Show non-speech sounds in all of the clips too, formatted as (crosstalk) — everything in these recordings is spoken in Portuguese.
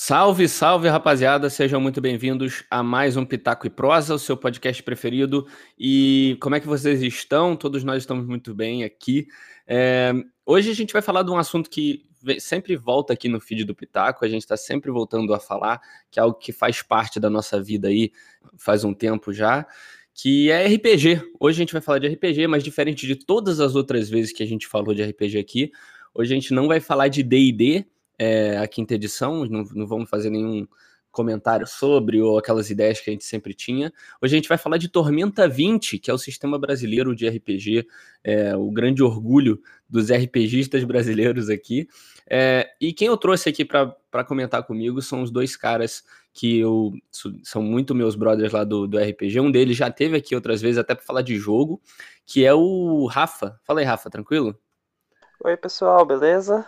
Salve, salve, rapaziada! Sejam muito bem-vindos a mais um Pitaco e Prosa, o seu podcast preferido. E como é que vocês estão? Todos nós estamos muito bem aqui. É... Hoje a gente vai falar de um assunto que sempre volta aqui no feed do Pitaco, a gente está sempre voltando a falar, que é algo que faz parte da nossa vida aí faz um tempo já, que é RPG. Hoje a gente vai falar de RPG, mas diferente de todas as outras vezes que a gente falou de RPG aqui, hoje a gente não vai falar de D&D, é, a quinta edição, não, não vamos fazer nenhum comentário sobre ou aquelas ideias que a gente sempre tinha. Hoje a gente vai falar de Tormenta 20, que é o sistema brasileiro de RPG, é, o grande orgulho dos RPGistas brasileiros aqui. É, e quem eu trouxe aqui para comentar comigo são os dois caras que eu, são muito meus brothers lá do, do RPG. Um deles já teve aqui outras vezes até para falar de jogo, que é o Rafa. Fala aí, Rafa, tranquilo? Oi, pessoal, beleza?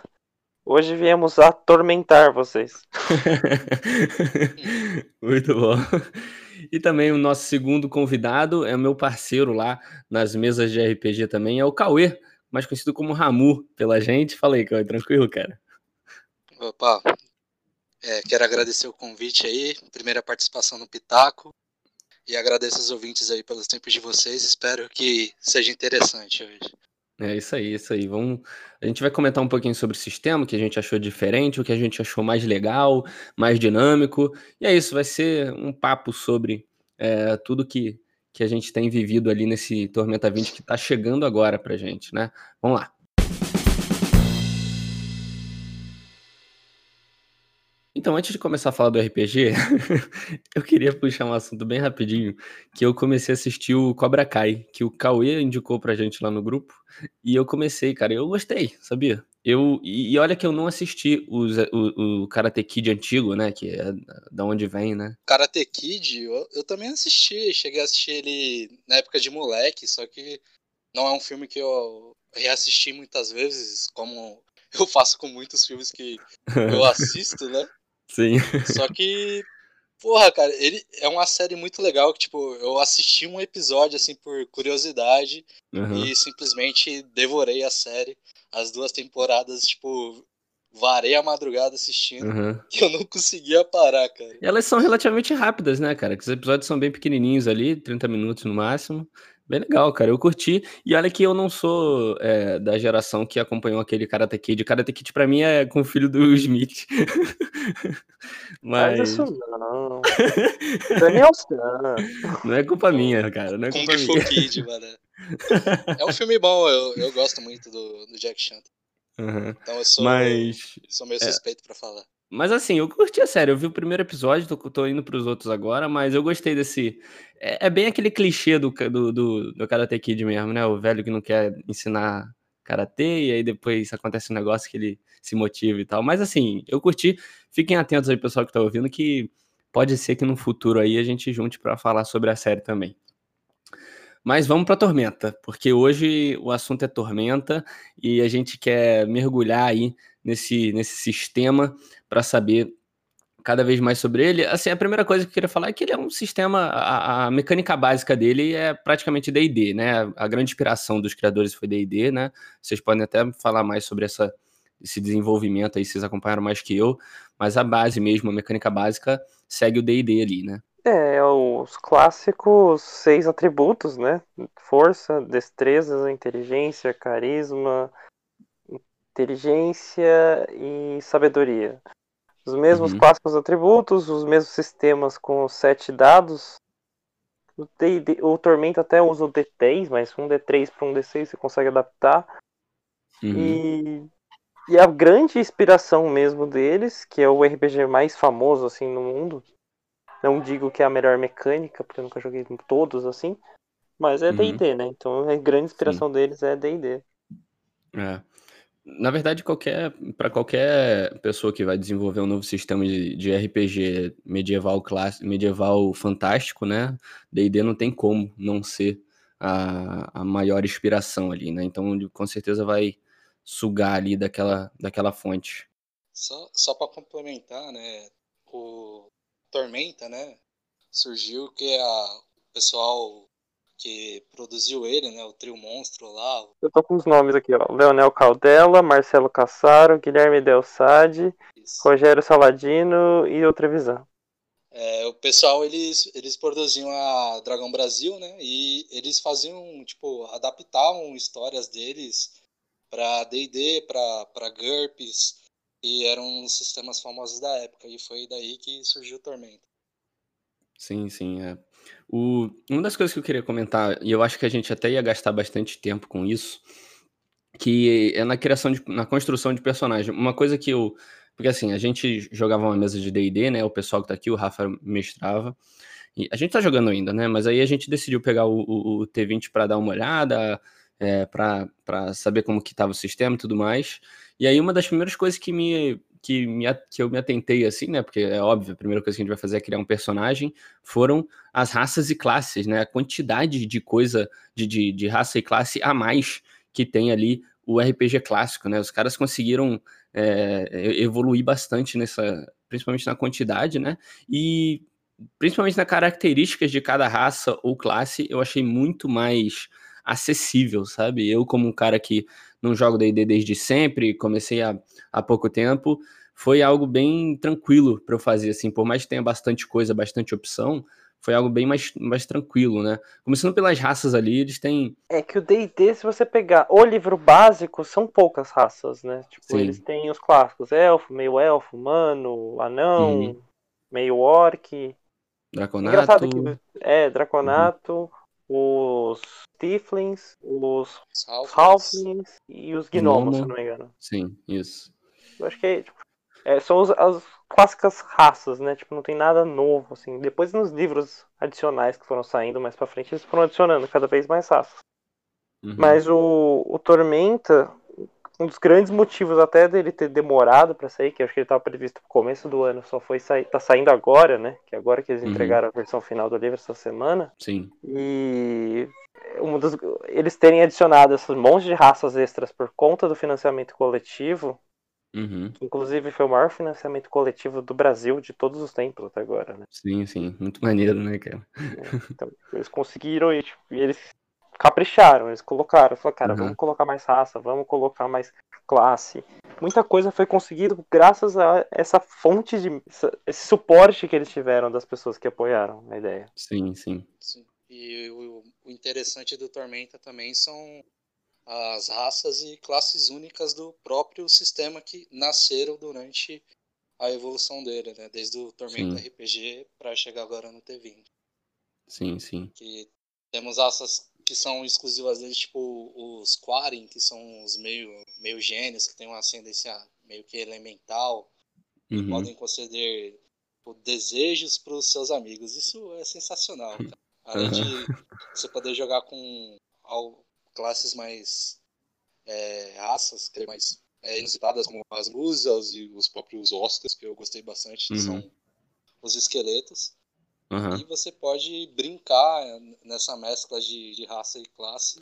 Hoje viemos atormentar vocês. (laughs) Muito bom. E também o nosso segundo convidado é o meu parceiro lá nas mesas de RPG também, é o Cauê, mais conhecido como Ramu pela gente. Fala aí, Cauê, tranquilo, cara? Opa, é, quero agradecer o convite aí, primeira participação no Pitaco, e agradeço os ouvintes aí pelos tempos de vocês, espero que seja interessante hoje. É isso aí, isso aí. Vamos, a gente vai comentar um pouquinho sobre o sistema, o que a gente achou diferente, o que a gente achou mais legal, mais dinâmico. E é isso, vai ser um papo sobre é, tudo que, que a gente tem vivido ali nesse Tormenta 20 que está chegando agora pra gente, né? Vamos lá. Então, antes de começar a falar do RPG, (laughs) eu queria puxar um assunto bem rapidinho, que eu comecei a assistir o Cobra Kai, que o Cauê indicou pra gente lá no grupo, e eu comecei, cara, eu gostei, sabia? Eu, e, e olha que eu não assisti os, o, o Karate Kid antigo, né, que é da onde vem, né? Karate Kid, eu, eu também assisti, cheguei a assistir ele na época de moleque, só que não é um filme que eu reassisti muitas vezes, como eu faço com muitos filmes que eu (laughs) assisto, né? Sim. Só que, porra, cara, ele é uma série muito legal que, tipo, eu assisti um episódio, assim, por curiosidade uhum. e simplesmente devorei a série. As duas temporadas, tipo, varei a madrugada assistindo uhum. (laughs) e eu não conseguia parar, cara. E elas são relativamente rápidas, né, cara? Que os episódios são bem pequenininhos ali, 30 minutos no máximo. Bem legal, cara. Eu curti. E olha que eu não sou é, da geração que acompanhou aquele Karate Kid. Karate Kid pra mim é com o filho do Smith. (laughs) Mas... Mas isso não. (laughs) Daniel Não é culpa minha, cara. Não é culpa Kung minha. Kid, mano. É um filme bom. Eu, eu gosto muito do, do Jack Chan. Uhum. Então eu sou, Mas... sou meio é. suspeito é... pra falar. Mas assim, eu curti a série. Eu vi o primeiro episódio, tô, tô indo pros outros agora, mas eu gostei desse. É, é bem aquele clichê do, do, do, do Karate Kid mesmo, né? O velho que não quer ensinar karatê e aí depois acontece um negócio que ele se motiva e tal. Mas assim, eu curti. Fiquem atentos aí, pessoal que tá ouvindo, que pode ser que no futuro aí a gente junte para falar sobre a série também. Mas vamos para Tormenta, porque hoje o assunto é Tormenta e a gente quer mergulhar aí nesse, nesse sistema para saber cada vez mais sobre ele. Assim, a primeira coisa que eu queria falar é que ele é um sistema, a, a mecânica básica dele é praticamente D&D, né? A grande inspiração dos criadores foi D&D, né? Vocês podem até falar mais sobre essa, esse desenvolvimento aí, vocês acompanharam mais que eu, mas a base mesmo, a mecânica básica, segue o D&D ali, né? É, é, os clássicos seis atributos, né? Força, destreza, inteligência, carisma, inteligência e sabedoria. Os mesmos uhum. clássicos atributos, os mesmos sistemas com sete dados. O, D, o Tormento até usa o D3, mas um D3 para um D6 você consegue adaptar. Uhum. E, e a grande inspiração mesmo deles, que é o RPG mais famoso assim no mundo, não digo que é a melhor mecânica, porque eu nunca joguei todos assim. Mas é D&D, uhum. né? Então a grande inspiração Sim. deles é D&D. É. Na verdade, qualquer para qualquer pessoa que vai desenvolver um novo sistema de, de RPG medieval clássico, medieval fantástico, né? D&D não tem como não ser a, a maior inspiração ali, né? Então, com certeza vai sugar ali daquela, daquela fonte. Só, só para complementar, né? O Tormenta, né? Surgiu que a, o pessoal que produziu ele, né? O trio monstro lá. Eu tô com os nomes aqui, ó. Leonel Caldela, Marcelo Cassaro, Guilherme Del Sade, Rogério Saladino e o Trevisan. É, o pessoal, eles, eles produziam a Dragão Brasil, né? E eles faziam, tipo, adaptavam histórias deles para D&D, para GURPS, e eram os sistemas famosos da época. E foi daí que surgiu o Tormenta. Sim, sim, é. O, uma das coisas que eu queria comentar, e eu acho que a gente até ia gastar bastante tempo com isso, que é na criação, de, na construção de personagem. Uma coisa que eu. Porque assim, a gente jogava uma mesa de DD, né? O pessoal que tá aqui, o Rafa mestrava. E a gente tá jogando ainda, né? Mas aí a gente decidiu pegar o, o, o T20 para dar uma olhada, é, para saber como que tava o sistema e tudo mais. E aí uma das primeiras coisas que me que, me, que eu me atentei assim, né? Porque é óbvio, a primeira coisa que a gente vai fazer é criar um personagem, foram as raças e classes, né? A quantidade de coisa, de, de, de raça e classe a mais que tem ali o RPG clássico, né? Os caras conseguiram é, evoluir bastante nessa, principalmente na quantidade, né? E principalmente nas características de cada raça ou classe, eu achei muito mais acessível, sabe? Eu, como um cara que não jogo D&D desde sempre, comecei há, há pouco tempo, foi algo bem tranquilo para eu fazer, assim, por mais que tenha bastante coisa, bastante opção, foi algo bem mais, mais tranquilo, né? Começando pelas raças ali, eles têm... É que o D&D, se você pegar o livro básico, são poucas raças, né? Tipo, Sim. eles têm os clássicos, elfo, meio elfo, humano, anão, uhum. meio orc... Draconato... Que, é, draconato... Uhum os Tiflins, os Halflings e os Gnomos, se não me engano. Sim, isso. Eu acho que é, tipo, é, são as, as clássicas raças, né? Tipo, não tem nada novo, assim. Depois nos livros adicionais que foram saindo mais pra frente, eles foram adicionando cada vez mais raças. Uhum. Mas o, o Tormenta, um dos grandes motivos até dele ter demorado para sair, que eu acho que ele estava previsto no começo do ano, só foi sair, tá saindo agora, né? Que é agora que eles uhum. entregaram a versão final do livro essa semana. Sim. E um dos, eles terem adicionado esses monte de raças extras por conta do financiamento coletivo, uhum. que inclusive foi o maior financiamento coletivo do Brasil de todos os tempos até agora, né? Sim, sim, muito maneiro, né, cara? É, então, eles conseguiram e, tipo, e eles capricharam, eles colocaram, falaram, cara, uhum. vamos colocar mais raça, vamos colocar mais classe. Muita coisa foi conseguido graças a essa fonte de esse suporte que eles tiveram das pessoas que apoiaram a ideia. Sim, sim. sim. E o, o interessante do Tormenta também são as raças e classes únicas do próprio sistema que nasceram durante a evolução dele, né? Desde o Tormenta sim. RPG para chegar agora no T20. Sim, sim. Que temos raças que são exclusivas deles, tipo os Quarin, que são os meio, meio gênios, que têm uma ascendência meio que elemental, uhum. podem conceder tipo, desejos para os seus amigos. Isso é sensacional, cara. (laughs) Além uhum. de você poder jogar com classes mais é, raças, que é mais é, inusitadas, como as musas e os próprios ostas, que eu gostei bastante, uhum. são os esqueletos. Uhum. E você pode brincar nessa mescla de, de raça e classe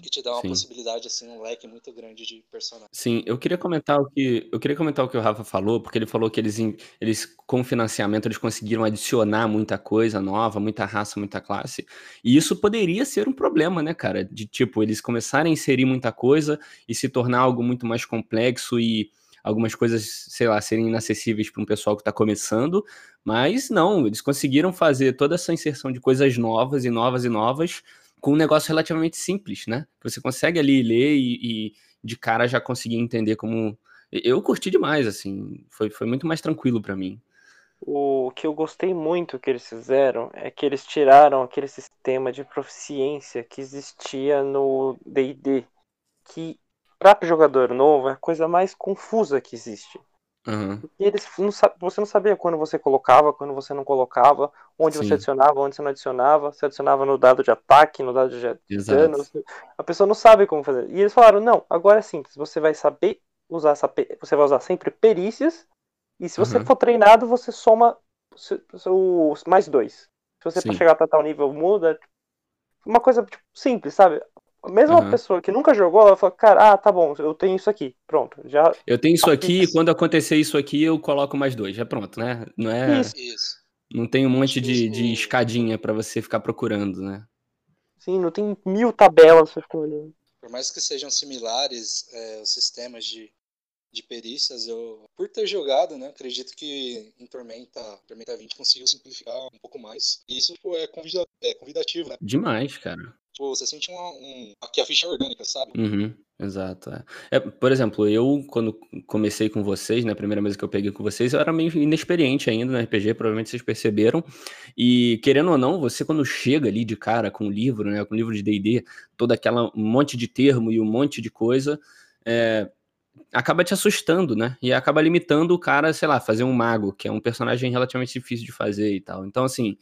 que te dá uma Sim. possibilidade assim um leque muito grande de personagens. Sim, eu queria comentar o que eu queria comentar o que o Rafa falou, porque ele falou que eles eles com financiamento eles conseguiram adicionar muita coisa nova, muita raça, muita classe. E isso poderia ser um problema, né, cara? De tipo, eles começarem a inserir muita coisa e se tornar algo muito mais complexo e algumas coisas, sei lá, serem inacessíveis para um pessoal que está começando, mas não, eles conseguiram fazer toda essa inserção de coisas novas e novas e novas com um negócio relativamente simples, né? Você consegue ali ler e, e de cara já conseguir entender como. Eu curti demais, assim, foi, foi muito mais tranquilo para mim. O que eu gostei muito que eles fizeram é que eles tiraram aquele sistema de proficiência que existia no D&D, que para jogador novo é a coisa mais confusa que existe. Uhum. E eles não, você não sabia quando você colocava, quando você não colocava, onde Sim. você adicionava, onde você não adicionava, você adicionava no dado de ataque, no dado de dano. A pessoa não sabe como fazer. E eles falaram: não, agora é simples, você vai saber usar essa. Você vai usar sempre perícias, e se você uhum. for treinado, você soma os mais dois. Se você for chegar até tal nível, muda. Uma coisa tipo, simples, sabe? Mesmo uhum. uma pessoa que nunca jogou, ela fala, cara, ah, tá bom, eu tenho isso aqui, pronto. Já... Eu tenho isso aqui e quando acontecer isso aqui, eu coloco mais dois, já pronto, né? Não é. Isso. Não tem um monte de, de escadinha para você ficar procurando, né? Sim, não tem mil tabelas pra ficar olhando. Por mais que sejam similares é, os sistemas de, de perícias, eu, por ter jogado, né, acredito que em Tormenta, Tormenta 20 conseguiu simplificar um pouco mais. E isso pô, é, convida, é convidativo, né? Demais, cara. Pô, você sente uma, um, aqui a ficha é orgânica, sabe? Uhum, exato. É. é. por exemplo, eu, quando comecei com vocês, na né, primeira vez que eu peguei com vocês, eu era meio inexperiente ainda no RPG, provavelmente vocês perceberam. E, querendo ou não, você quando chega ali de cara com o livro, né, com o livro de D&D, todo aquela um monte de termo e um monte de coisa, é, acaba te assustando, né? E acaba limitando o cara, sei lá, fazer um mago, que é um personagem relativamente difícil de fazer e tal. Então, assim,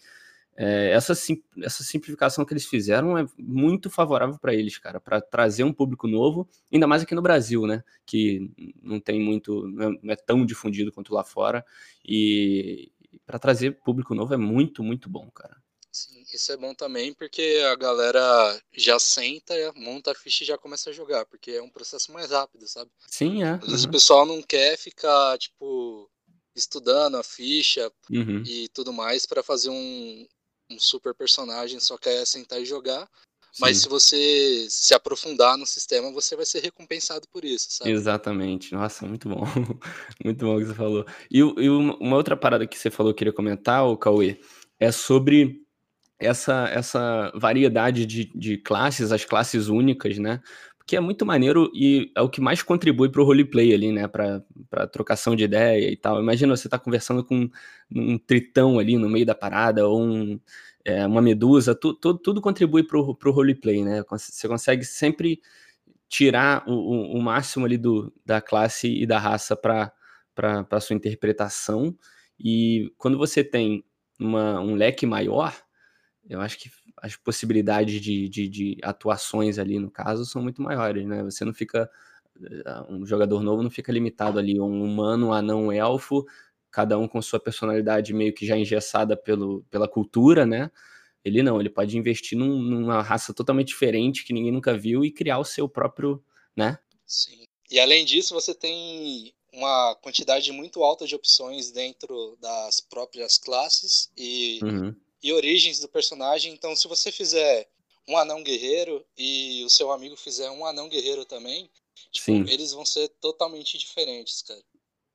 é, essa, sim, essa simplificação que eles fizeram é muito favorável para eles, cara, para trazer um público novo, ainda mais aqui no Brasil, né? Que não tem muito, não é, não é tão difundido quanto lá fora. E para trazer público novo é muito, muito bom, cara. Sim, isso é bom também porque a galera já senta, monta a ficha e já começa a jogar, porque é um processo mais rápido, sabe? Sim, é. Às vezes uhum. o pessoal não quer ficar, tipo, estudando a ficha uhum. e tudo mais para fazer um, um super personagem, só quer sentar e jogar. Sim. Mas se você se aprofundar no sistema, você vai ser recompensado por isso, sabe? Exatamente. Nossa, muito bom. (laughs) muito bom o que você falou. E, e, uma outra parada que você falou, que eu queria comentar, o Cauê, é sobre essa, essa variedade de, de classes, as classes únicas, né? Que é muito maneiro e é o que mais contribui para o roleplay ali, né? Para trocação de ideia e tal. Imagina você tá conversando com um tritão ali no meio da parada, ou um, é, uma medusa, tu, tu, tudo contribui para o roleplay, né? Você consegue sempre tirar o, o, o máximo ali do, da classe e da raça para a sua interpretação. E quando você tem uma, um leque maior, eu acho que as possibilidades de, de, de, atuações ali, no caso, são muito maiores, né? Você não fica. Eh, um jogador novo não fica limitado ali a um humano, um anão, um elfo, cada um com sua personalidade meio que já engessada pelo, pela cultura, né? Ele não, ele pode investir num, numa raça totalmente diferente que ninguém nunca viu e criar o seu próprio, né? Sim. E além disso, você tem uma quantidade muito alta de opções dentro das próprias classes e uhum e origens do personagem. Então, se você fizer um anão guerreiro e o seu amigo fizer um anão guerreiro também, tipo, eles vão ser totalmente diferentes, cara.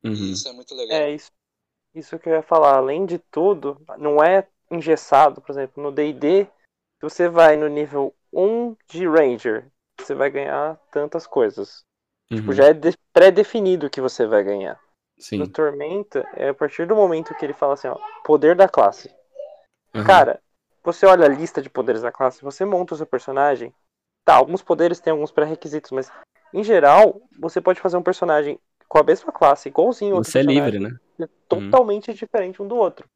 Uhum. Isso é muito legal. É isso. Isso que eu ia falar. Além de tudo, não é engessado, por exemplo, no D&D, se você vai no nível 1 de Ranger, você vai ganhar tantas coisas. Tipo, uhum. Tipo, já é pré-definido que você vai ganhar. Sim. No Tormenta, é a partir do momento que ele fala assim, ó, poder da classe. Uhum. Cara, você olha a lista de poderes da classe, você monta o seu personagem. Tá, alguns poderes têm alguns pré-requisitos, mas em geral, você pode fazer um personagem com a mesma classe, igualzinho Você é livre, né? É totalmente uhum. diferente um do outro.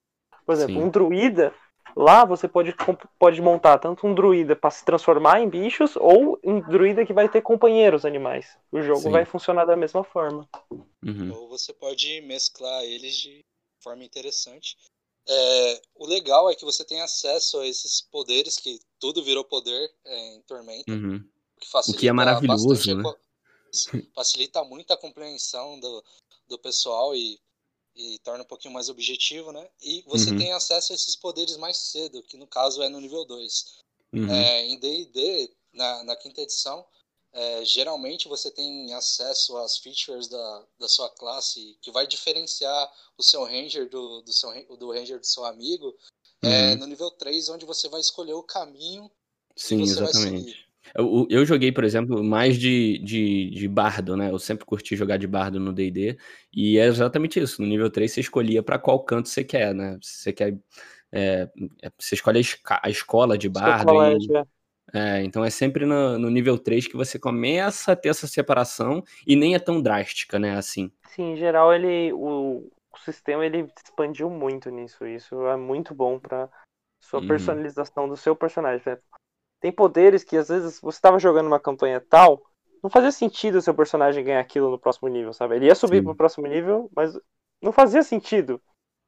Por exemplo, Sim. um druida, lá você pode, pode montar tanto um druida para se transformar em bichos, ou um druida que vai ter companheiros animais. O jogo Sim. vai funcionar da mesma forma. Uhum. Ou você pode mesclar eles de forma interessante. É, o legal é que você tem acesso a esses poderes, que tudo virou poder é, em Tormenta. Uhum. Que o que é maravilhoso, né? Facilita muito a compreensão do, do pessoal e, e torna um pouquinho mais objetivo, né? E você uhum. tem acesso a esses poderes mais cedo, que no caso é no nível 2. Uhum. É, em D&D, na, na quinta edição, é, geralmente você tem acesso às features da, da sua classe que vai diferenciar o seu ranger do, do, seu, do ranger do seu amigo é, uhum. é, no nível 3, onde você vai escolher o caminho Sim, exatamente. Eu, eu, joguei, por exemplo, mais de, de, de, bardo, né? Eu sempre curti jogar de bardo no D&D, e é exatamente isso. No nível 3 você escolhia para qual canto você quer, né? Você quer... É, é você escolhe a, a escola de bardo e, é. É, então é sempre no, no, nível 3 que você começa a ter essa separação e nem é tão drástica, né, assim. Sim, em geral ele o, o sistema ele expandiu muito nisso. Isso é muito bom para sua uhum. personalização do seu personagem. Tem poderes que às vezes você estava jogando uma campanha tal, não fazia sentido o seu personagem ganhar aquilo no próximo nível, sabe? Ele ia subir Sim. pro próximo nível, mas não fazia sentido.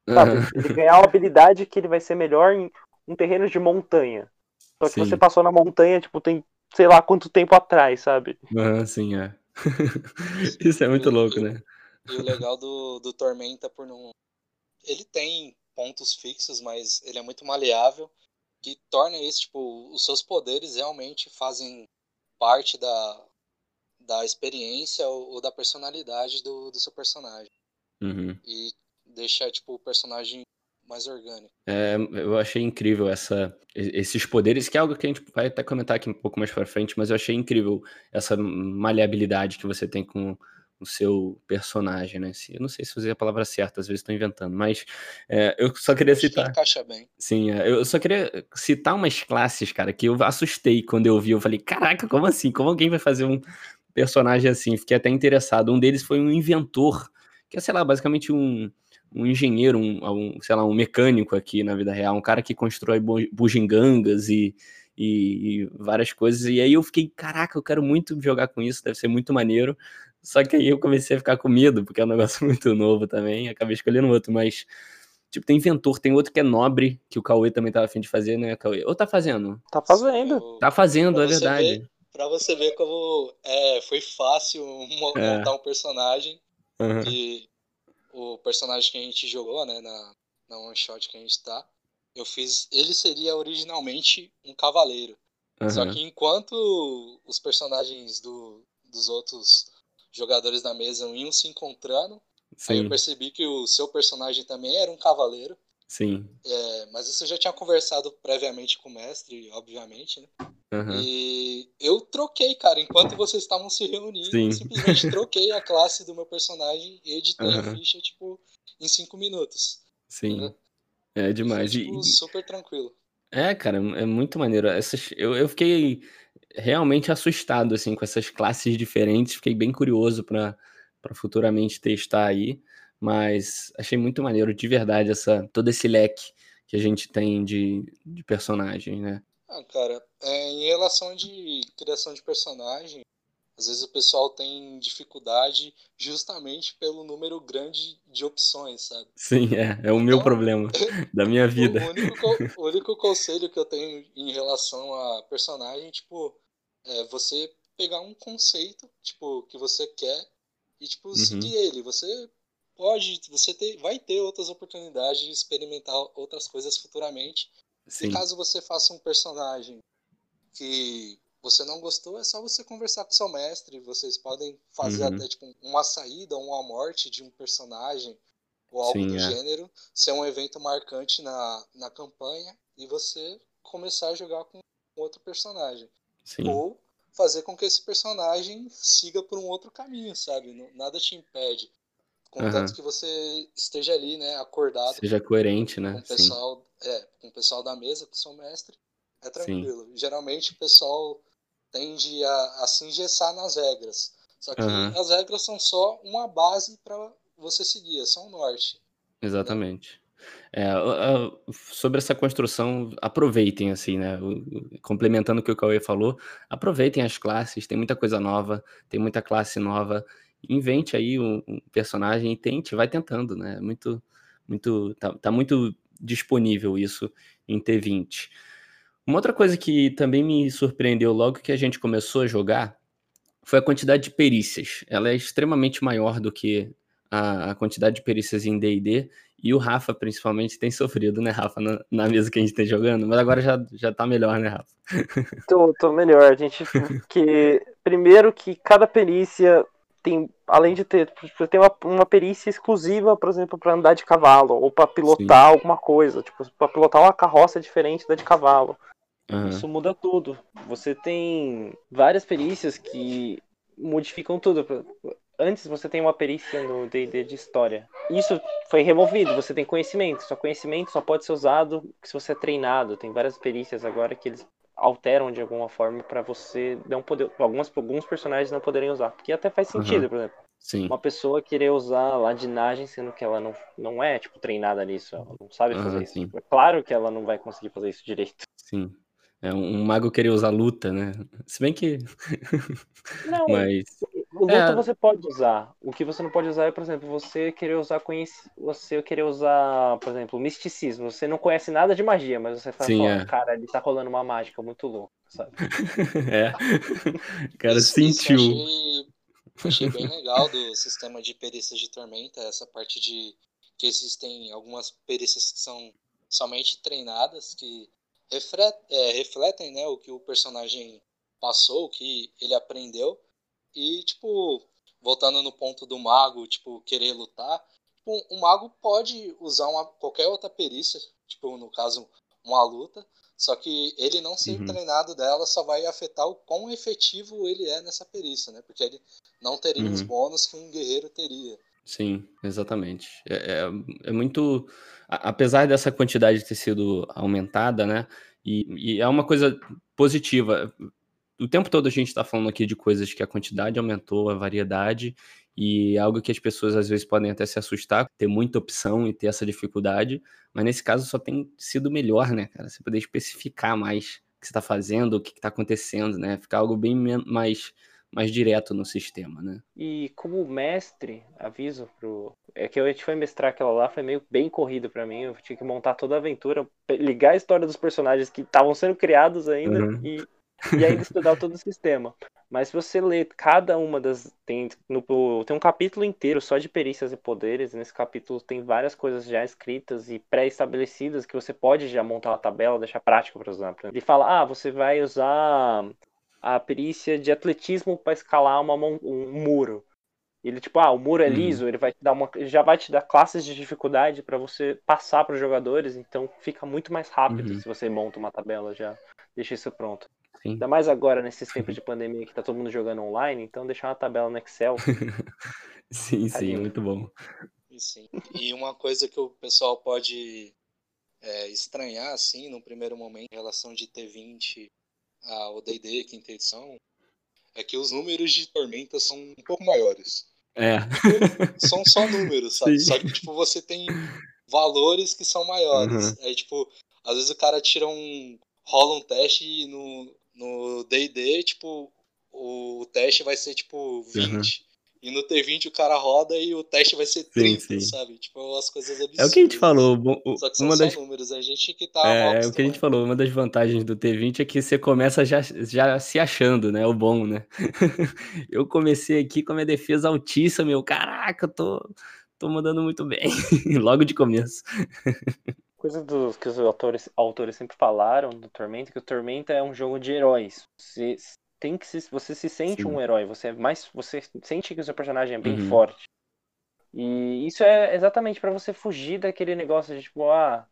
Sabe? Uhum. (laughs) Ele ganhar uma habilidade que ele vai ser melhor em um terreno de montanha. Só que sim. você passou na montanha, tipo, tem sei lá quanto tempo atrás, sabe? Ah, sim, é. (laughs) Isso é muito louco, né? E o legal do, do Tormenta por não. Ele tem pontos fixos, mas ele é muito maleável. que torna isso, tipo, os seus poderes realmente fazem parte da, da experiência ou, ou da personalidade do, do seu personagem. Uhum. E deixa, tipo, o personagem mais orgânico. É, eu achei incrível essa, esses poderes, que é algo que a gente vai até comentar aqui um pouco mais para frente, mas eu achei incrível essa maleabilidade que você tem com o seu personagem, né? Eu não sei se usei a palavra certa, às vezes estou inventando, mas é, eu só queria Acho citar. Que encaixa bem. Sim, é, eu só queria citar umas classes, cara, que eu assustei quando eu vi. Eu falei, caraca, como assim? Como alguém vai fazer um personagem assim? Fiquei até interessado. Um deles foi um inventor, que é, sei lá, basicamente um um engenheiro, um, um, sei lá, um mecânico aqui na vida real, um cara que constrói bugigangas e, e, e, várias coisas. E aí eu fiquei, caraca, eu quero muito jogar com isso, deve ser muito maneiro. Só que aí eu comecei a ficar com medo, porque é um negócio (laughs) muito novo também, acabei escolhendo outro, mas. Tipo, tem inventor, tem outro que é nobre, que o Cauê também tava afim de fazer, né, Cauê? Ou tá fazendo? Tá fazendo. Tá fazendo, é verdade. Ver, pra você ver como é, foi fácil (laughs) montar é. um personagem. Uhum. E o personagem que a gente jogou, né, na, na one shot que a gente tá, eu fiz. Ele seria originalmente um cavaleiro. Uhum. Só que enquanto os personagens do, dos outros jogadores da mesa iam se encontrando, Sim. aí eu percebi que o seu personagem também era um cavaleiro. Sim. É, mas isso eu já tinha conversado previamente com o mestre, obviamente, né? Uhum. E eu troquei, cara, enquanto vocês estavam se reunindo, Sim. eu simplesmente (laughs) troquei a classe do meu personagem e editei uhum. a ficha, tipo, em cinco minutos. Sim. Né? É demais. Foi, tipo, e... super tranquilo. É, cara, é muito maneiro. Essas, eu, eu fiquei realmente assustado, assim, com essas classes diferentes. Fiquei bem curioso para futuramente testar aí. Mas achei muito maneiro, de verdade, essa, todo esse leque que a gente tem de, de personagem, né? Ah, cara, é, em relação de criação de personagem, às vezes o pessoal tem dificuldade justamente pelo número grande de opções, sabe? Sim, é, é o então, meu problema (laughs) da minha vida. O único, (laughs) o único conselho que eu tenho em relação a personagem, tipo, é você pegar um conceito, tipo, que você quer e, tipo, uhum. seguir ele. Você pode, você ter, vai ter outras oportunidades de experimentar outras coisas futuramente. Sim. E caso você faça um personagem que você não gostou, é só você conversar com seu mestre. Vocês podem fazer uhum. até tipo, uma saída, uma morte de um personagem ou algo Sim, do é. gênero, ser um evento marcante na, na campanha e você começar a jogar com outro personagem. Sim. Ou fazer com que esse personagem siga por um outro caminho, sabe? Nada te impede. Contanto uhum. que você esteja ali, né, acordado. Seja coerente, né? Com o pessoal, é, com o pessoal da mesa, com o seu mestre, é tranquilo. Sim. Geralmente o pessoal tende a, a se engessar nas regras. Só que uhum. as regras são só uma base para você seguir, é só um norte. Exatamente. Né? É, sobre essa construção, aproveitem, assim, né? Complementando o que o Cauê falou, aproveitem as classes, tem muita coisa nova, tem muita classe nova invente aí um, um, personagem e tente, vai tentando, né? Muito, muito, tá, tá muito disponível isso em T20. Uma outra coisa que também me surpreendeu logo que a gente começou a jogar foi a quantidade de perícias. Ela é extremamente maior do que a, a quantidade de perícias em D&D e o Rafa, principalmente, tem sofrido, né, Rafa, na, na, mesa que a gente tá jogando, mas agora já, já tá melhor, né, Rafa? tô, tô melhor, a gente, que primeiro que cada perícia tem, além de ter, você tem uma, uma perícia exclusiva, por exemplo, para andar de cavalo, ou para pilotar Sim. alguma coisa, tipo, para pilotar uma carroça diferente da de cavalo. Uhum. Isso muda tudo. Você tem várias perícias que modificam tudo. Antes você tem uma perícia no D&D de história. Isso foi removido, você tem conhecimento. Só conhecimento só pode ser usado se você é treinado. Tem várias perícias agora que eles alteram de alguma forma para você não poder. Algumas, alguns personagens não poderem usar. Porque até faz sentido, uhum. por exemplo. Sim. Uma pessoa querer usar ladinagem, sendo que ela não, não é, tipo, treinada nisso. Ela não sabe fazer uhum, isso. Sim. É claro que ela não vai conseguir fazer isso direito. Sim. É um mago querer usar luta, né? Se bem que. Não, (laughs) Mas. Luta é... você pode usar. O que você não pode usar é, por exemplo, você querer usar você querer usar, por exemplo, misticismo. Você não conhece nada de magia, mas você fala, Sim, é. cara, ele tá rolando uma mágica muito louca, sabe? (laughs) é. O cara isso, sentiu. Isso achei, achei bem legal do sistema de perícias de tormenta, essa parte de que existem algumas perícias que são somente treinadas, que é, refletem né, o que o personagem passou, o que ele aprendeu. E, tipo, voltando no ponto do mago, tipo, querer lutar, tipo, um mago pode usar uma, qualquer outra perícia, tipo, no caso, uma luta, só que ele não ser uhum. treinado dela só vai afetar o quão efetivo ele é nessa perícia, né? Porque ele não teria uhum. os bônus que um guerreiro teria. Sim, exatamente. É, é, é, muito. Apesar dessa quantidade ter sido aumentada, né? E, e é uma coisa positiva. O tempo todo a gente está falando aqui de coisas que a quantidade aumentou, a variedade, e é algo que as pessoas às vezes podem até se assustar, ter muita opção e ter essa dificuldade, mas nesse caso só tem sido melhor, né, cara? Você poder especificar mais o que você está fazendo, o que está acontecendo, né? Ficar algo bem mais mais direto no sistema, né? E como mestre, aviso pro. É que a gente foi mestrar aquela lá, foi meio bem corrido para mim. Eu tinha que montar toda a aventura, ligar a história dos personagens que estavam sendo criados ainda uhum. e, e ainda estudar todo o sistema. Mas se você ler cada uma das. Tem, no, tem um capítulo inteiro só de perícias e poderes. Nesse capítulo tem várias coisas já escritas e pré-estabelecidas que você pode já montar uma tabela, deixar prático para usar. Ele fala: ah, você vai usar a perícia de atletismo para escalar uma, um muro. Ele tipo, ah, o muro é uhum. liso, ele vai te dar uma, já vai te dar classes de dificuldade para você passar para os jogadores, então fica muito mais rápido uhum. se você monta uma tabela já, deixa isso pronto. Sim. Ainda mais agora nesses tempos (laughs) de pandemia que tá todo mundo jogando online, então deixar uma tabela no Excel. (laughs) sim, tá sim, lindo. muito bom. Sim. E uma coisa que o pessoal pode é, estranhar assim no primeiro momento em relação de T20 ao D&D quinta edição é que os números de tormenta são um pouco maiores. É. (laughs) São só números, sabe? Sim. Só que tipo você tem valores que são maiores. Uhum. Aí tipo, às vezes o cara tira um rola um teste e no no D&D, tipo, o teste vai ser tipo 20. Uhum. E no T20 o cara roda e o teste vai ser 30, sim, sim. sabe? Tipo, as coisas absurdas. É o que a gente falou. O, só que são uma das... números, a gente que tá. É, é o que a gente falou. Uma das vantagens do T20 é que você começa já, já se achando, né? O bom, né? (laughs) eu comecei aqui com a minha defesa altíssima, meu. Caraca, eu tô, tô mandando muito bem. (laughs) Logo de começo. (laughs) Coisa que os autores, autores sempre falaram do Tormenta, que o Tormenta é um jogo de heróis. Você tem que se, você se sente Sim. um herói, você é mais você sente que o seu personagem é bem uhum. forte. E isso é exatamente para você fugir daquele negócio de tipo, ah,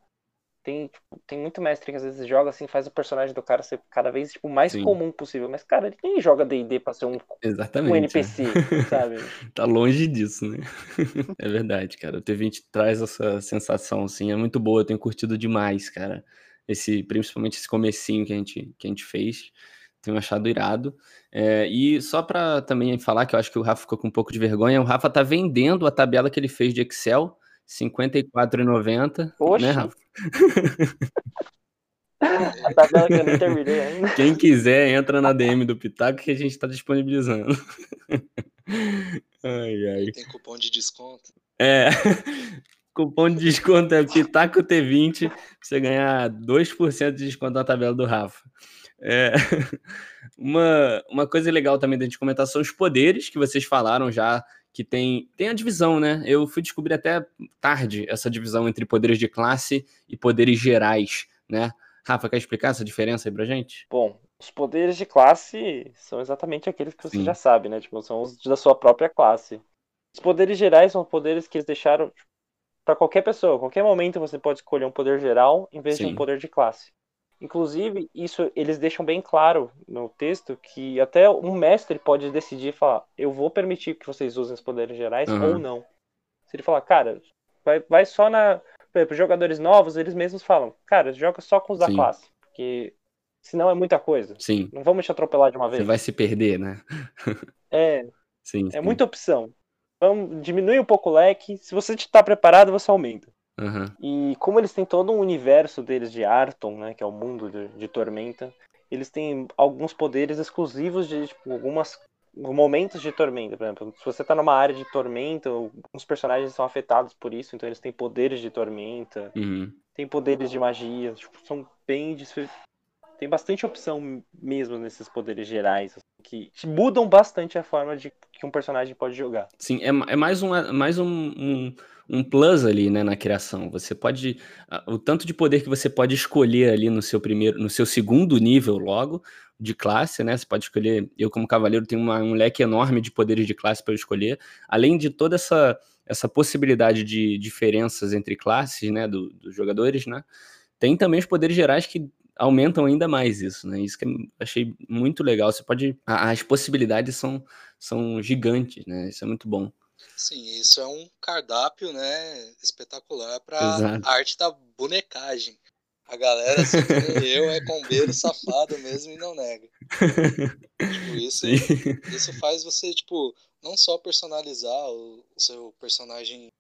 tem, tipo, tem muito mestre que às vezes joga assim, faz o personagem do cara ser cada vez tipo, mais Sim. comum possível. Mas, cara, ninguém joga DD pra ser um, Exatamente, um NPC, é. sabe? tá longe disso, né? (laughs) é verdade, cara. O T20 traz essa sensação, assim, é muito boa. Eu tenho curtido demais, cara. Esse, principalmente esse comecinho que a gente, que a gente fez. Tenho achado irado. É, e só para também falar que eu acho que o Rafa ficou com um pouco de vergonha, o Rafa tá vendendo a tabela que ele fez de Excel R$ 54,90. Né, Rafa? (laughs) A tabela que eu nem terminei ainda. Quem quiser, entra na DM do Pitaco que a gente está disponibilizando. Ai, ai. Tem cupom de desconto. É. (laughs) Cupom de desconto é Pitaco T20 pra você ganhar 2% de desconto na tabela do Rafa. É, (laughs) uma, uma coisa legal também da gente comentar são os poderes que vocês falaram já que tem, tem a divisão, né? Eu fui descobrir até tarde essa divisão entre poderes de classe e poderes gerais, né? Rafa, quer explicar essa diferença aí pra gente? Bom, os poderes de classe são exatamente aqueles que você Sim. já sabe, né? Tipo, são os da sua própria classe. Os poderes gerais são poderes que eles deixaram para qualquer pessoa. A qualquer momento você pode escolher um poder geral em vez Sim. de um poder de classe. Inclusive, isso eles deixam bem claro no texto que até um mestre pode decidir falar: eu vou permitir que vocês usem os poderes gerais uhum. ou não. Se ele falar, cara, vai, vai só na. Para os jogadores novos, eles mesmos falam, cara, joga só com os da Sim. classe. Porque senão é muita coisa. Sim. Não vamos te atropelar de uma vez. Você vai se perder, né? é. (laughs) Sim, é sim. muita opção. Vamos diminuir um pouco o leque. Se você está preparado, você aumenta. Uhum. E como eles têm todo um universo deles de Arton, né, que é o mundo de, de Tormenta, eles têm alguns poderes exclusivos de tipo, algumas momentos de tormenta, por exemplo. Se você tá numa área de tormenta, alguns personagens são afetados por isso, então eles têm poderes de tormenta, uhum. têm poderes de magia, tipo, são bem tem bastante opção mesmo nesses poderes gerais, assim, que mudam bastante a forma de que um personagem pode jogar. Sim, é, é mais, um, mais um, um, um, plus ali, né, na criação. Você pode. O tanto de poder que você pode escolher ali no seu primeiro, no seu segundo nível logo de classe, né? Você pode escolher. Eu, como cavaleiro, tenho uma, um leque enorme de poderes de classe para escolher. Além de toda essa, essa possibilidade de diferenças entre classes, né, do, dos jogadores, né? Tem também os poderes gerais que aumentam ainda mais isso, né? Isso que eu achei muito legal. Você pode. As possibilidades são, são gigantes, né? Isso é muito bom. Sim, isso é um cardápio, né, espetacular para arte da bonecagem. A galera, assim eu, é combeiro safado mesmo e não nega. (laughs) tipo, isso, isso faz você, tipo, não só personalizar o, o seu personagem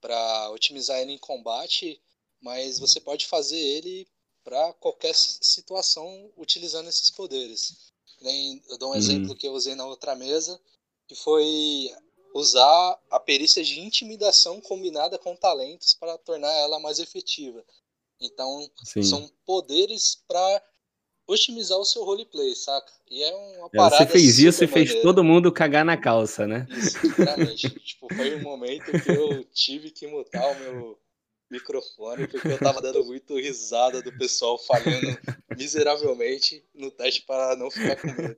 para otimizar ele em combate, mas você pode fazer ele para qualquer situação utilizando esses poderes. Eu dou um uhum. exemplo que eu usei na outra mesa, que foi usar a perícia de intimidação combinada com talentos para tornar ela mais efetiva. Então, Sim. são poderes para otimizar o seu roleplay, saca? E é uma é, parada. Você fez isso e fez todo mundo cagar na calça, né? Isso, (laughs) tipo, foi um momento que eu tive que mutar o meu microfone, porque eu tava dando muito risada do pessoal falhando miseravelmente no teste para não ficar com medo.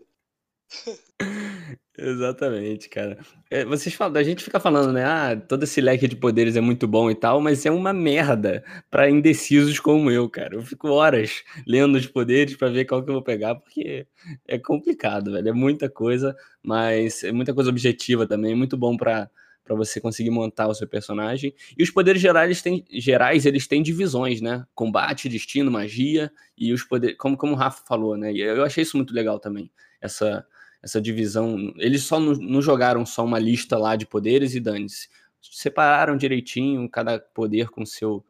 Exatamente, cara. É, vocês falam, a gente fica falando, né? Ah, todo esse leque de poderes é muito bom e tal, mas é uma merda para indecisos como eu, cara. Eu fico horas lendo os poderes para ver qual que eu vou pegar, porque é complicado, velho. É muita coisa, mas é muita coisa objetiva também, muito bom para para você conseguir montar o seu personagem. E os poderes gerais, eles têm, gerais, eles têm divisões, né? Combate, destino, magia e os poderes, como, como o Rafa falou, né? E eu achei isso muito legal também, essa, essa divisão. Eles só não, jogaram só uma lista lá de poderes e dane-se. Separaram direitinho cada poder com seu,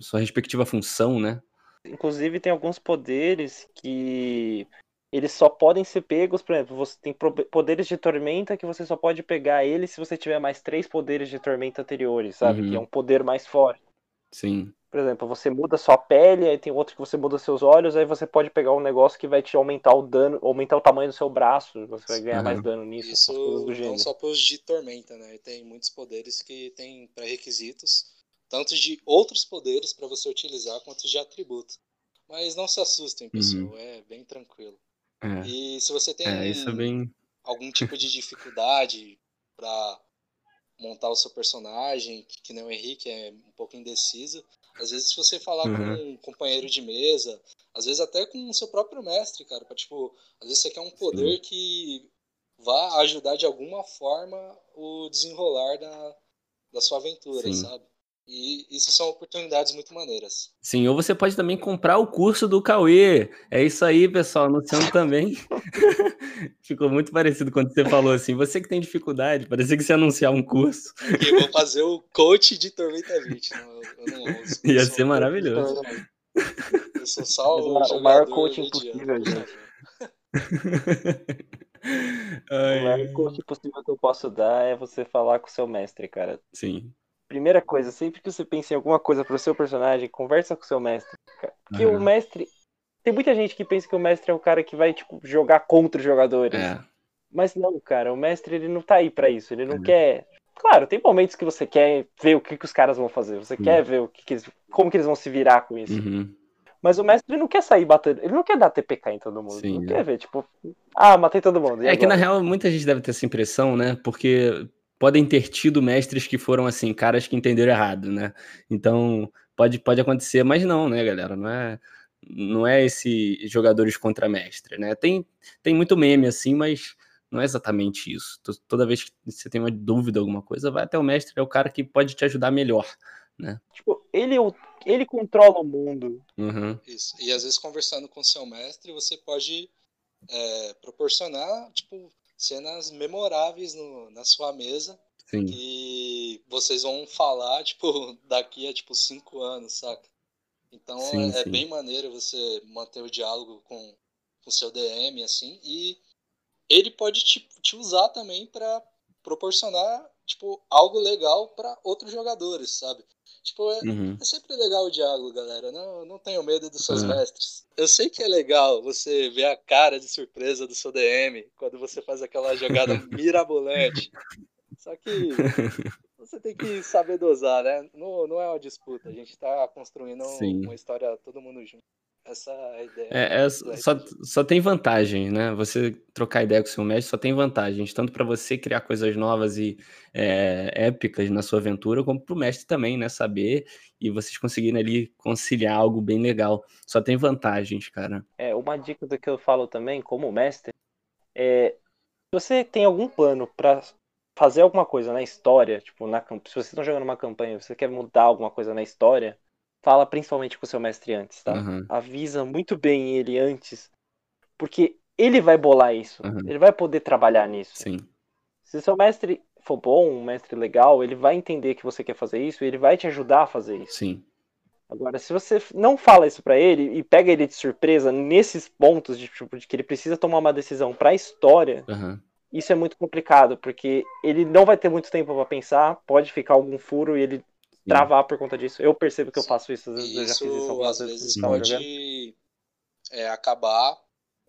sua respectiva função, né? Inclusive tem alguns poderes que eles só podem ser pegos, por exemplo, você tem poderes de tormenta que você só pode pegar ele se você tiver mais três poderes de tormenta anteriores, sabe? Uhum. Que é um poder mais forte. Sim. Por exemplo, você muda sua pele, aí tem outro que você muda seus olhos, aí você pode pegar um negócio que vai te aumentar o dano, aumentar o tamanho do seu braço, você vai ganhar uhum. mais dano nisso. Isso não só para os de tormenta, né? Tem muitos poderes que tem pré-requisitos, tanto de outros poderes para você utilizar quanto de atributo. Mas não se assustem, pessoal, uhum. é bem tranquilo. É. E se você tem é, é bem... algum (laughs) tipo de dificuldade para montar o seu personagem, que, que nem o Henrique é um pouco indeciso, às vezes se você falar uhum. com um companheiro de mesa, às vezes até com o seu próprio mestre, cara, pra, tipo, às vezes você quer um poder Sim. que vá ajudar de alguma forma o desenrolar da, da sua aventura, Sim. sabe? E isso são oportunidades muito maneiras. Sim, ou você pode também comprar o curso do Cauê. É isso aí, pessoal, anunciando também. (laughs) Ficou muito parecido quando você falou assim. Você que tem dificuldade, parecia que você anunciar um curso. Eu vou fazer o coach de Tormenta 20. Não, eu não ouço, Ia ser maravilhoso. Eu sou só o, o maior coach possível, gente. (laughs) o maior coach possível que eu posso dar é você falar com o seu mestre, cara. Sim primeira coisa, sempre que você pensa em alguma coisa pro seu personagem, conversa com o seu mestre. Porque uhum. o mestre. Tem muita gente que pensa que o mestre é o cara que vai, tipo, jogar contra os jogadores. É. Mas não, cara, o mestre ele não tá aí para isso. Ele não uhum. quer. Claro, tem momentos que você quer ver o que, que os caras vão fazer. Você uhum. quer ver o que, que eles... como que eles vão se virar com isso. Uhum. Mas o mestre não quer sair batendo. Ele não quer dar TPK em todo mundo. Sim, ele não é. quer ver, tipo, ah, matei todo mundo. É agora? que na real muita gente deve ter essa impressão, né? Porque podem ter tido mestres que foram assim, caras que entenderam errado, né? Então, pode, pode acontecer, mas não, né, galera? Não é, não é esse jogadores contra mestre, né? Tem, tem muito meme assim, mas não é exatamente isso. Toda vez que você tem uma dúvida, alguma coisa, vai até o mestre, é o cara que pode te ajudar melhor, né? Tipo, ele, é ele controla o mundo. Uhum. Isso. E às vezes conversando com seu mestre, você pode é, proporcionar, tipo, cenas memoráveis no, na sua mesa. Sim. Que vocês vão falar, (laughs) tipo, daqui a tipo cinco anos, saca? Então sim, é, é sim. bem maneiro você manter o diálogo com o seu DM, assim, e ele pode te, te usar também para proporcionar, tipo, algo legal para outros jogadores, sabe? Tipo, é, uhum. é, sempre legal o diálogo, galera. Não, não tenho medo dos seus uhum. mestres. Eu sei que é legal você ver a cara de surpresa do seu DM quando você faz aquela jogada (laughs) mirabolante. Só que (laughs) você tem que saber dosar, né? Não, não é uma disputa. A gente tá construindo Sim. uma história todo mundo junto. Essa é ideia. É, é só, só tem vantagem, né? Você trocar ideia com o seu mestre só tem vantagens, tanto para você criar coisas novas e é, épicas na sua aventura, como para o mestre também, né? Saber e vocês conseguirem ali conciliar algo bem legal. Só tem vantagens, cara. É, uma dica do que eu falo também, como mestre, é se você tem algum plano para fazer alguma coisa na história, tipo, na, se vocês estão jogando uma campanha, você quer mudar alguma coisa na história, fala principalmente com o seu mestre antes, tá? Uhum. Avisa muito bem ele antes, porque ele vai bolar isso, uhum. ele vai poder trabalhar nisso. Sim. Se seu mestre for bom, um mestre legal, ele vai entender que você quer fazer isso e ele vai te ajudar a fazer isso. Sim. Agora, se você não fala isso para ele e pega ele de surpresa nesses pontos de, tipo, de que ele precisa tomar uma decisão para a história, uhum. isso é muito complicado, porque ele não vai ter muito tempo para pensar, pode ficar algum furo e ele travar por conta disso. Eu percebo que eu faço isso, às vezes isso, eu já fiz isso algumas vezes. vezes pode é, acabar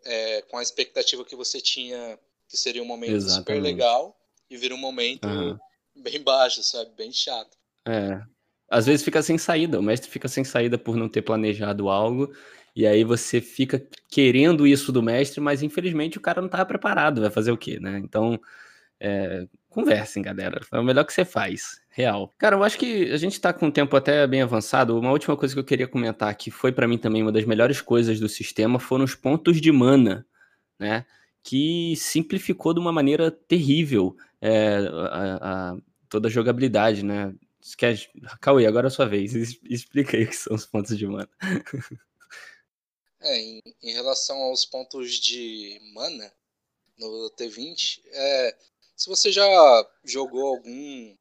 é, com a expectativa que você tinha que seria um momento Exatamente. super legal e vira um momento uhum. bem baixo, sabe? Bem chato. É. Às vezes fica sem saída, o mestre fica sem saída por não ter planejado algo, e aí você fica querendo isso do mestre, mas infelizmente o cara não estava preparado, vai fazer o quê, né? Então, é, conversem, galera. É o melhor que você faz. Real. Cara, eu acho que a gente tá com um tempo até bem avançado. Uma última coisa que eu queria comentar, que foi para mim também uma das melhores coisas do sistema, foram os pontos de mana, né? Que simplificou de uma maneira terrível é, a, a, toda a jogabilidade, né? Quer... Cauê, agora é a sua vez. Explica aí o que são os pontos de mana. (laughs) É, em, em relação aos pontos de mana no T20, é, se você já jogou algum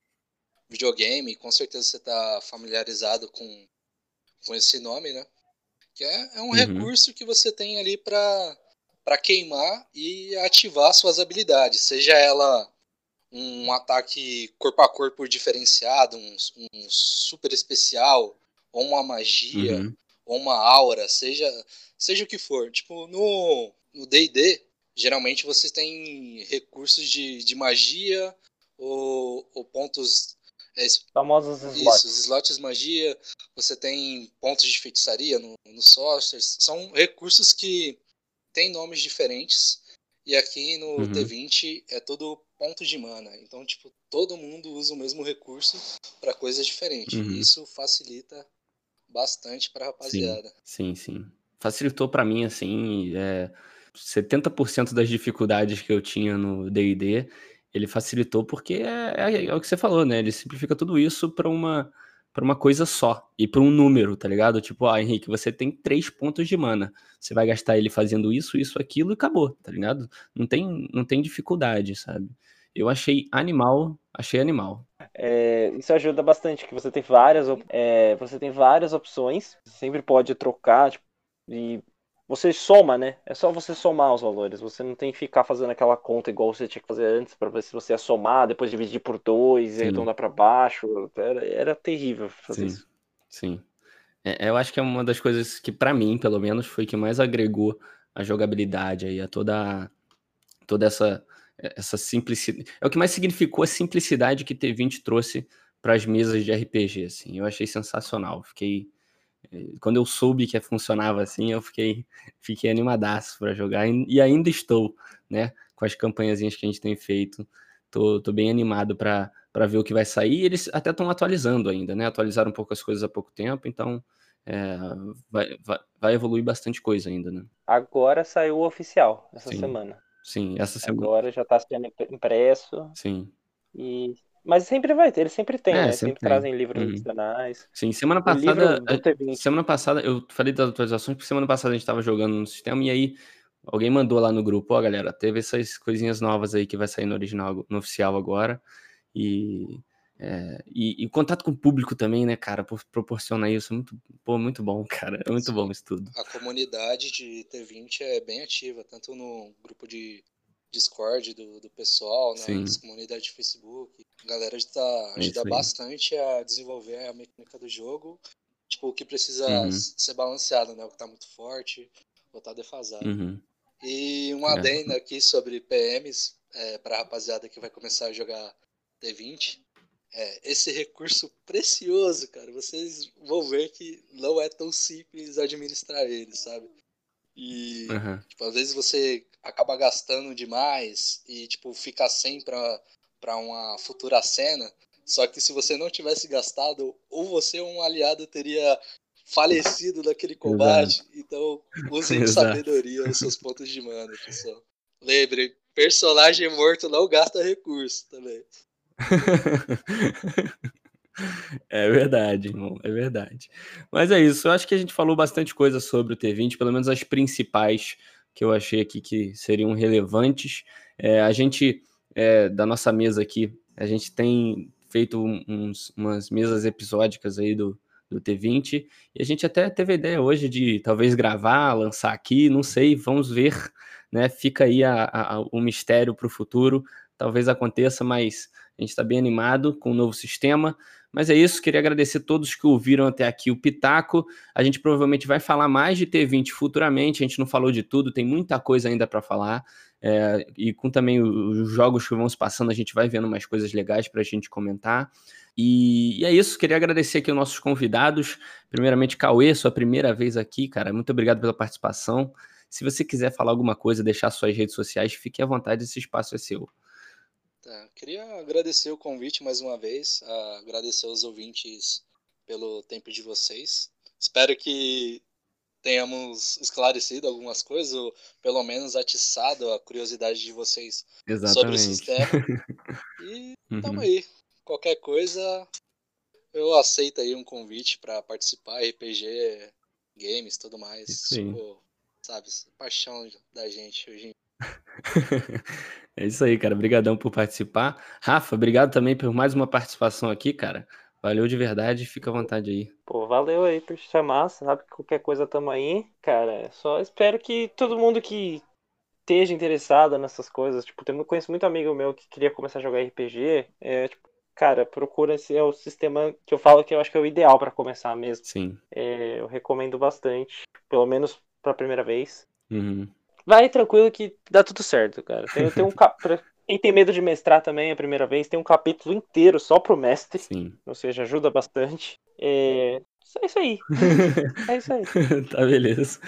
videogame, com certeza você está familiarizado com, com esse nome, né? Que é, é um uhum. recurso que você tem ali para queimar e ativar suas habilidades, seja ela um ataque corpo a corpo diferenciado, um, um super especial, ou uma magia, uhum. ou uma aura, seja, seja o que for. Tipo, no D&D, geralmente você tem recursos de, de magia ou, ou pontos é, Famosos slots. Isso, os slots magia, você tem pontos de feitiçaria no, no sorcerers, são recursos que têm nomes diferentes, e aqui no uhum. T20 é todo ponto de mana, então, tipo, todo mundo usa o mesmo recurso para coisas diferentes, uhum. isso facilita bastante pra rapaziada. Sim, sim, sim. Facilitou para mim, assim, é, 70% das dificuldades que eu tinha no D&D ele facilitou porque é, é, é, o que você falou, né? Ele simplifica tudo isso para uma para uma coisa só e para um número, tá ligado? Tipo, ah, Henrique, você tem três pontos de mana. Você vai gastar ele fazendo isso, isso, aquilo e acabou, tá ligado? Não tem, não tem dificuldade, sabe? Eu achei animal, achei animal. É, isso ajuda bastante, que você tem várias, é, você tem várias opções, sempre pode trocar tipo, e você soma, né? É só você somar os valores. Você não tem que ficar fazendo aquela conta igual você tinha que fazer antes para ver se você ia somar, depois dividir por dois Sim. e arredondar para baixo. Era, era terrível fazer Sim. isso. Sim. É, eu acho que é uma das coisas que, para mim, pelo menos, foi que mais agregou a jogabilidade aí, a toda, toda essa, essa simplicidade. É o que mais significou a simplicidade que T20 trouxe para as mesas de RPG. Assim. Eu achei sensacional. Fiquei quando eu soube que funcionava assim, eu fiquei, fiquei animadaço para jogar e ainda estou, né? Com as campanhazinhas que a gente tem feito. Tô, tô bem animado para ver o que vai sair. Eles até estão atualizando ainda, né? Atualizaram um pouco as coisas há pouco tempo, então é, vai, vai, vai, evoluir bastante coisa ainda, né? Agora saiu o oficial, essa Sim. semana. Sim, essa semana. Agora já está sendo impresso. Sim. E mas sempre vai ter, eles sempre têm, é, né? Sempre, sempre trazem livros uhum. adicionais. Sim, semana passada. Semana passada, eu falei das atualizações, porque semana passada a gente tava jogando no sistema e aí alguém mandou lá no grupo, ó, oh, galera, teve essas coisinhas novas aí que vai sair no original, no oficial agora. E, é, e, e, contato com o público também, né, cara, proporciona isso. Muito, pô, muito bom, (laughs) cara. É muito bom isso tudo. A comunidade de T20 é bem ativa, tanto no grupo de Discord do, do pessoal, né, comunidades de Facebook. A galera tá, ajuda bastante a desenvolver a mecânica do jogo. Tipo, o que precisa uhum. ser balanceado, né? O que tá muito forte, ou tá defasado. Uhum. E um adendo é. aqui sobre PMs, é, pra rapaziada que vai começar a jogar D20. É, esse recurso precioso, cara, vocês vão ver que não é tão simples administrar ele, sabe? E, uhum. tipo, às vezes você acaba gastando demais e, tipo, fica sem pra, pra uma futura cena. Só que se você não tivesse gastado, ou você ou um aliado teria falecido naquele combate. Exato. Então, use com sabedoria os seus pontos de mana, pessoal. Lembre, personagem morto não gasta recurso também. (laughs) É verdade, irmão, é verdade. Mas é isso, eu acho que a gente falou bastante coisa sobre o T20, pelo menos as principais que eu achei aqui que seriam relevantes. É, a gente, é, da nossa mesa aqui, a gente tem feito uns, umas mesas episódicas aí do, do T20, e a gente até teve a ideia hoje de talvez gravar, lançar aqui, não sei, vamos ver, né? Fica aí a, a, o mistério para o futuro, talvez aconteça, mas a gente está bem animado com o novo sistema. Mas é isso, queria agradecer a todos que ouviram até aqui o Pitaco. A gente provavelmente vai falar mais de T20 futuramente, a gente não falou de tudo, tem muita coisa ainda para falar. É, e com também os jogos que vão se passando, a gente vai vendo mais coisas legais para a gente comentar. E, e, é isso, queria agradecer aqui os nossos convidados. Primeiramente, Cauê, sua primeira vez aqui, cara. Muito obrigado pela participação. Se você quiser falar alguma coisa, deixar suas redes sociais, fique à vontade, esse espaço é seu. Tá, queria agradecer o convite mais uma vez, agradecer aos ouvintes pelo tempo de vocês. Espero que tenhamos esclarecido algumas coisas, ou pelo menos atiçado a curiosidade de vocês Exatamente. sobre o sistema. (laughs) E uhum. tamo aí. Qualquer coisa, eu aceito aí um convite para participar, RPG, games, tudo mais. Sim. Tipo, sabe, paixão da gente hoje em (laughs) é isso aí, cara. Obrigadão por participar. Rafa, obrigado também por mais uma participação aqui, cara. Valeu de verdade, fica à vontade aí. Pô, valeu aí por chamar, sabe? Qualquer coisa tamo aí. Cara, só espero que todo mundo que esteja interessado nessas coisas, tipo, eu conheço muito amigo meu que queria começar a jogar RPG, é, tipo, cara, procura esse é o sistema que eu falo que eu acho que é o ideal para começar mesmo. Sim. É, eu recomendo bastante, pelo menos pra primeira vez. Uhum. Vai tranquilo que dá tudo certo, cara. Tem, tem um cap... Quem tem medo de mestrar também a primeira vez, tem um capítulo inteiro só pro mestre. Sim. Ou seja, ajuda bastante. É, é isso aí. é isso aí. (laughs) tá, beleza.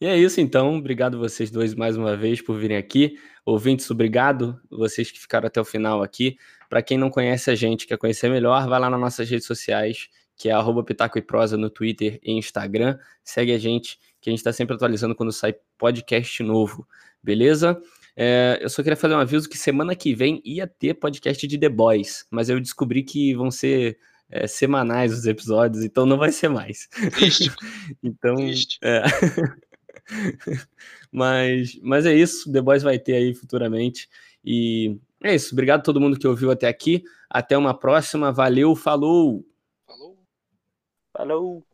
E é isso então. Obrigado vocês dois mais uma vez por virem aqui. Ouvintes, obrigado. Vocês que ficaram até o final aqui. Para quem não conhece a gente, quer conhecer melhor, vai lá nas nossas redes sociais, que é arroba Pitaco e Prosa no Twitter e Instagram. Segue a gente que a gente está sempre atualizando quando sai podcast novo, beleza? É, eu só queria fazer um aviso que semana que vem ia ter podcast de The Boys, mas eu descobri que vão ser é, semanais os episódios, então não vai ser mais. (laughs) então, É... (laughs) mas, mas é isso, The Boys vai ter aí futuramente. E é isso, obrigado a todo mundo que ouviu até aqui. Até uma próxima, valeu, falou! Falou! Falou!